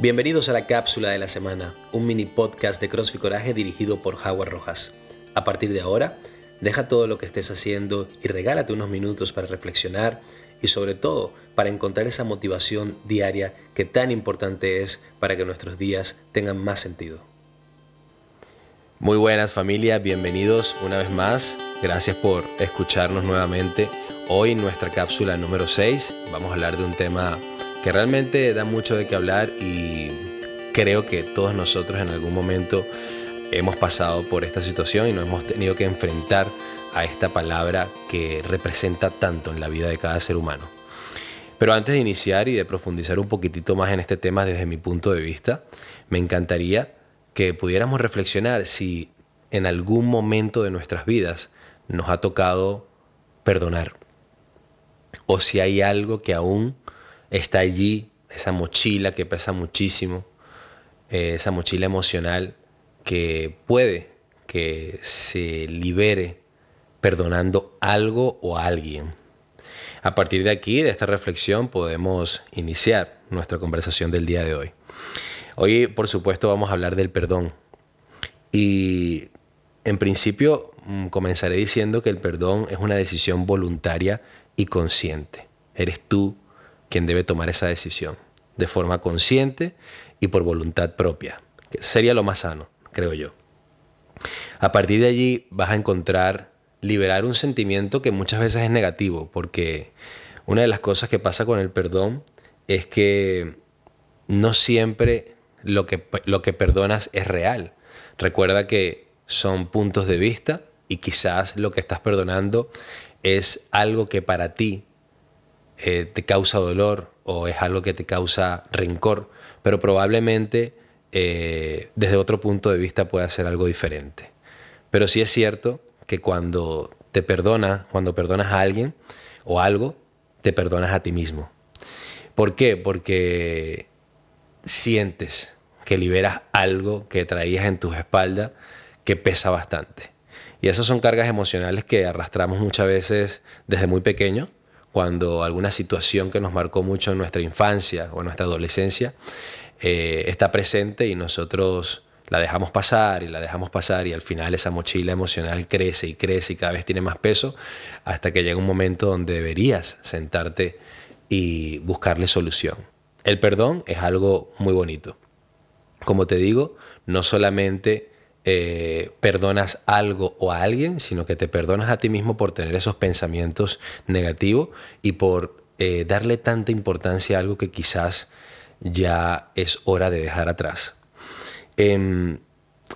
Bienvenidos a la cápsula de la semana, un mini podcast de CrossFit Coraje dirigido por Howard Rojas. A partir de ahora, deja todo lo que estés haciendo y regálate unos minutos para reflexionar y sobre todo para encontrar esa motivación diaria que tan importante es para que nuestros días tengan más sentido. Muy buenas familia, bienvenidos una vez más. Gracias por escucharnos nuevamente. Hoy en nuestra cápsula número 6 vamos a hablar de un tema que realmente da mucho de qué hablar y creo que todos nosotros en algún momento hemos pasado por esta situación y nos hemos tenido que enfrentar a esta palabra que representa tanto en la vida de cada ser humano. Pero antes de iniciar y de profundizar un poquitito más en este tema desde mi punto de vista, me encantaría que pudiéramos reflexionar si en algún momento de nuestras vidas nos ha tocado perdonar o si hay algo que aún está allí, esa mochila que pesa muchísimo, eh, esa mochila emocional que puede que se libere perdonando algo o alguien. A partir de aquí, de esta reflexión, podemos iniciar nuestra conversación del día de hoy. Hoy, por supuesto, vamos a hablar del perdón. Y en principio, mm, comenzaré diciendo que el perdón es una decisión voluntaria y consciente. Eres tú quien debe tomar esa decisión, de forma consciente y por voluntad propia. Sería lo más sano, creo yo. A partir de allí vas a encontrar liberar un sentimiento que muchas veces es negativo, porque una de las cosas que pasa con el perdón es que no siempre lo que, lo que perdonas es real. Recuerda que son puntos de vista y quizás lo que estás perdonando es algo que para ti eh, te causa dolor o es algo que te causa rencor, pero probablemente eh, desde otro punto de vista puede ser algo diferente. Pero sí es cierto que cuando te perdonas, cuando perdonas a alguien o algo, te perdonas a ti mismo. ¿Por qué? Porque sientes que liberas algo que traías en tus espaldas que pesa bastante. Y esas son cargas emocionales que arrastramos muchas veces desde muy pequeño cuando alguna situación que nos marcó mucho en nuestra infancia o en nuestra adolescencia eh, está presente y nosotros la dejamos pasar y la dejamos pasar y al final esa mochila emocional crece y crece y cada vez tiene más peso hasta que llega un momento donde deberías sentarte y buscarle solución. El perdón es algo muy bonito. Como te digo, no solamente eh, perdonas algo o a alguien, sino que te perdonas a ti mismo por tener esos pensamientos negativos y por eh, darle tanta importancia a algo que quizás ya es hora de dejar atrás. Em,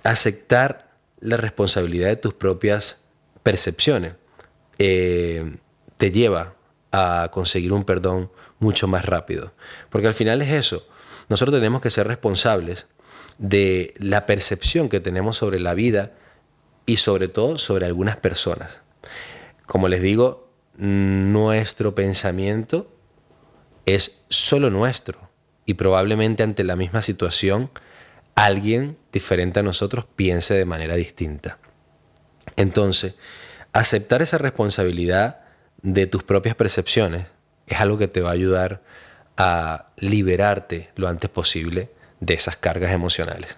aceptar la responsabilidad de tus propias percepciones eh, te lleva a conseguir un perdón mucho más rápido. Porque al final es eso. Nosotros tenemos que ser responsables de la percepción que tenemos sobre la vida y sobre todo sobre algunas personas. Como les digo, nuestro pensamiento es solo nuestro y probablemente ante la misma situación alguien diferente a nosotros piense de manera distinta. Entonces, aceptar esa responsabilidad de tus propias percepciones es algo que te va a ayudar a liberarte lo antes posible de esas cargas emocionales.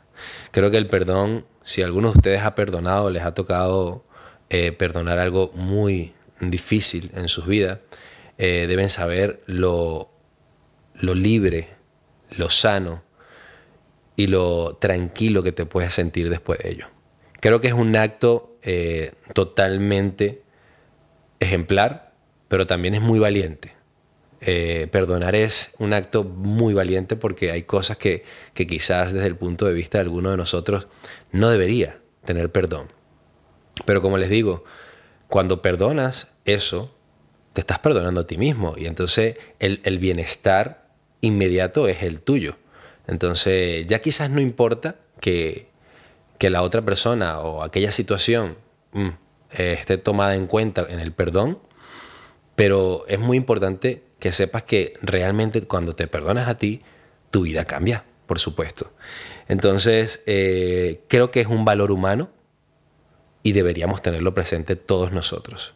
Creo que el perdón, si alguno de ustedes ha perdonado, les ha tocado eh, perdonar algo muy difícil en sus vidas, eh, deben saber lo, lo libre, lo sano y lo tranquilo que te puedes sentir después de ello. Creo que es un acto eh, totalmente ejemplar, pero también es muy valiente. Eh, perdonar es un acto muy valiente porque hay cosas que, que quizás desde el punto de vista de alguno de nosotros no debería tener perdón. Pero como les digo, cuando perdonas eso, te estás perdonando a ti mismo y entonces el, el bienestar inmediato es el tuyo. Entonces ya quizás no importa que, que la otra persona o aquella situación mm, esté tomada en cuenta en el perdón, pero es muy importante que sepas que realmente cuando te perdonas a ti, tu vida cambia, por supuesto. Entonces, eh, creo que es un valor humano y deberíamos tenerlo presente todos nosotros.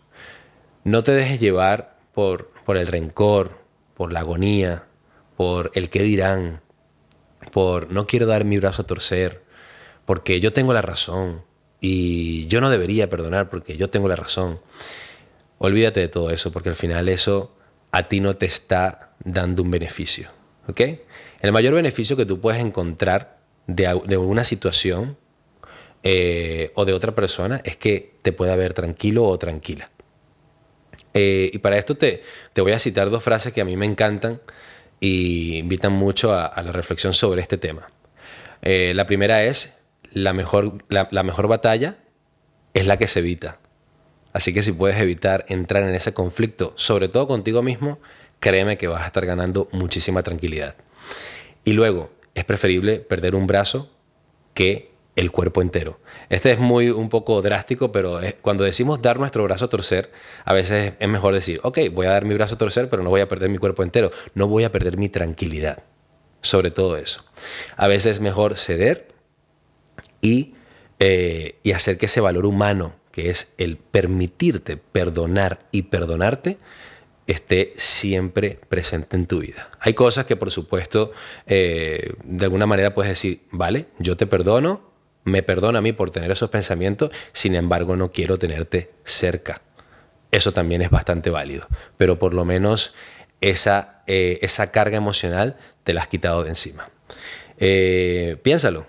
No te dejes llevar por, por el rencor, por la agonía, por el qué dirán. por no quiero dar mi brazo a torcer, porque yo tengo la razón y yo no debería perdonar porque yo tengo la razón. Olvídate de todo eso porque al final eso a ti no te está dando un beneficio. ¿Ok? El mayor beneficio que tú puedes encontrar de, una situación eh, o de otra persona es que te pueda ver tranquilo o tranquila. Eh, y para esto te, voy a citar dos frases que a mí me encantan y invitan mucho a, la reflexión sobre este tema. Eh, la primera es, la mejor, la, mejor batalla es la que se evita. Así que si puedes evitar entrar en ese conflicto, sobre todo contigo mismo, créeme que vas a estar ganando muchísima tranquilidad. Y luego, es preferible perder un brazo que el cuerpo entero. Este es muy un poco drástico, pero cuando decimos dar nuestro brazo a torcer, a veces es mejor decir, ok, voy a dar mi brazo a torcer, pero no voy a perder mi cuerpo entero, no voy a perder mi tranquilidad. Sobre todo eso. A veces es mejor ceder y, eh, hacer que ese valor humano, que es el permitirte perdonar y perdonarte, esté siempre presente en tu vida. Hay cosas que por supuesto eh, de alguna manera puedes decir, vale, yo te perdono, me perdona a mí por tener esos pensamientos, sin embargo no quiero tenerte cerca. Eso también es bastante válido, pero por lo menos esa, eh, esa carga emocional te la has quitado de encima. Eh, piénsalo,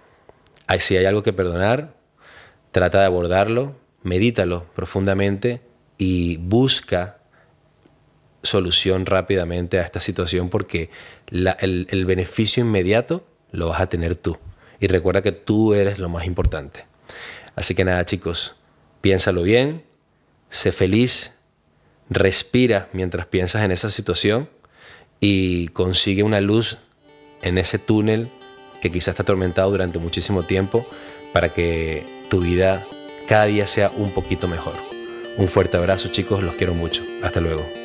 si hay algo que perdonar, trata de abordarlo, medítalo profundamente y busca solución rápidamente a esta situación porque el beneficio inmediato lo vas a tener tú. Y recuerda que tú eres lo más importante. Así que nada, chicos, piénsalo bien, sé feliz, respira mientras piensas en esa situación y consigue una luz en ese túnel que quizás está atormentado durante muchísimo tiempo para que tu vida cada día sea un poquito mejor. Un fuerte abrazo chicos, los quiero mucho. Hasta luego.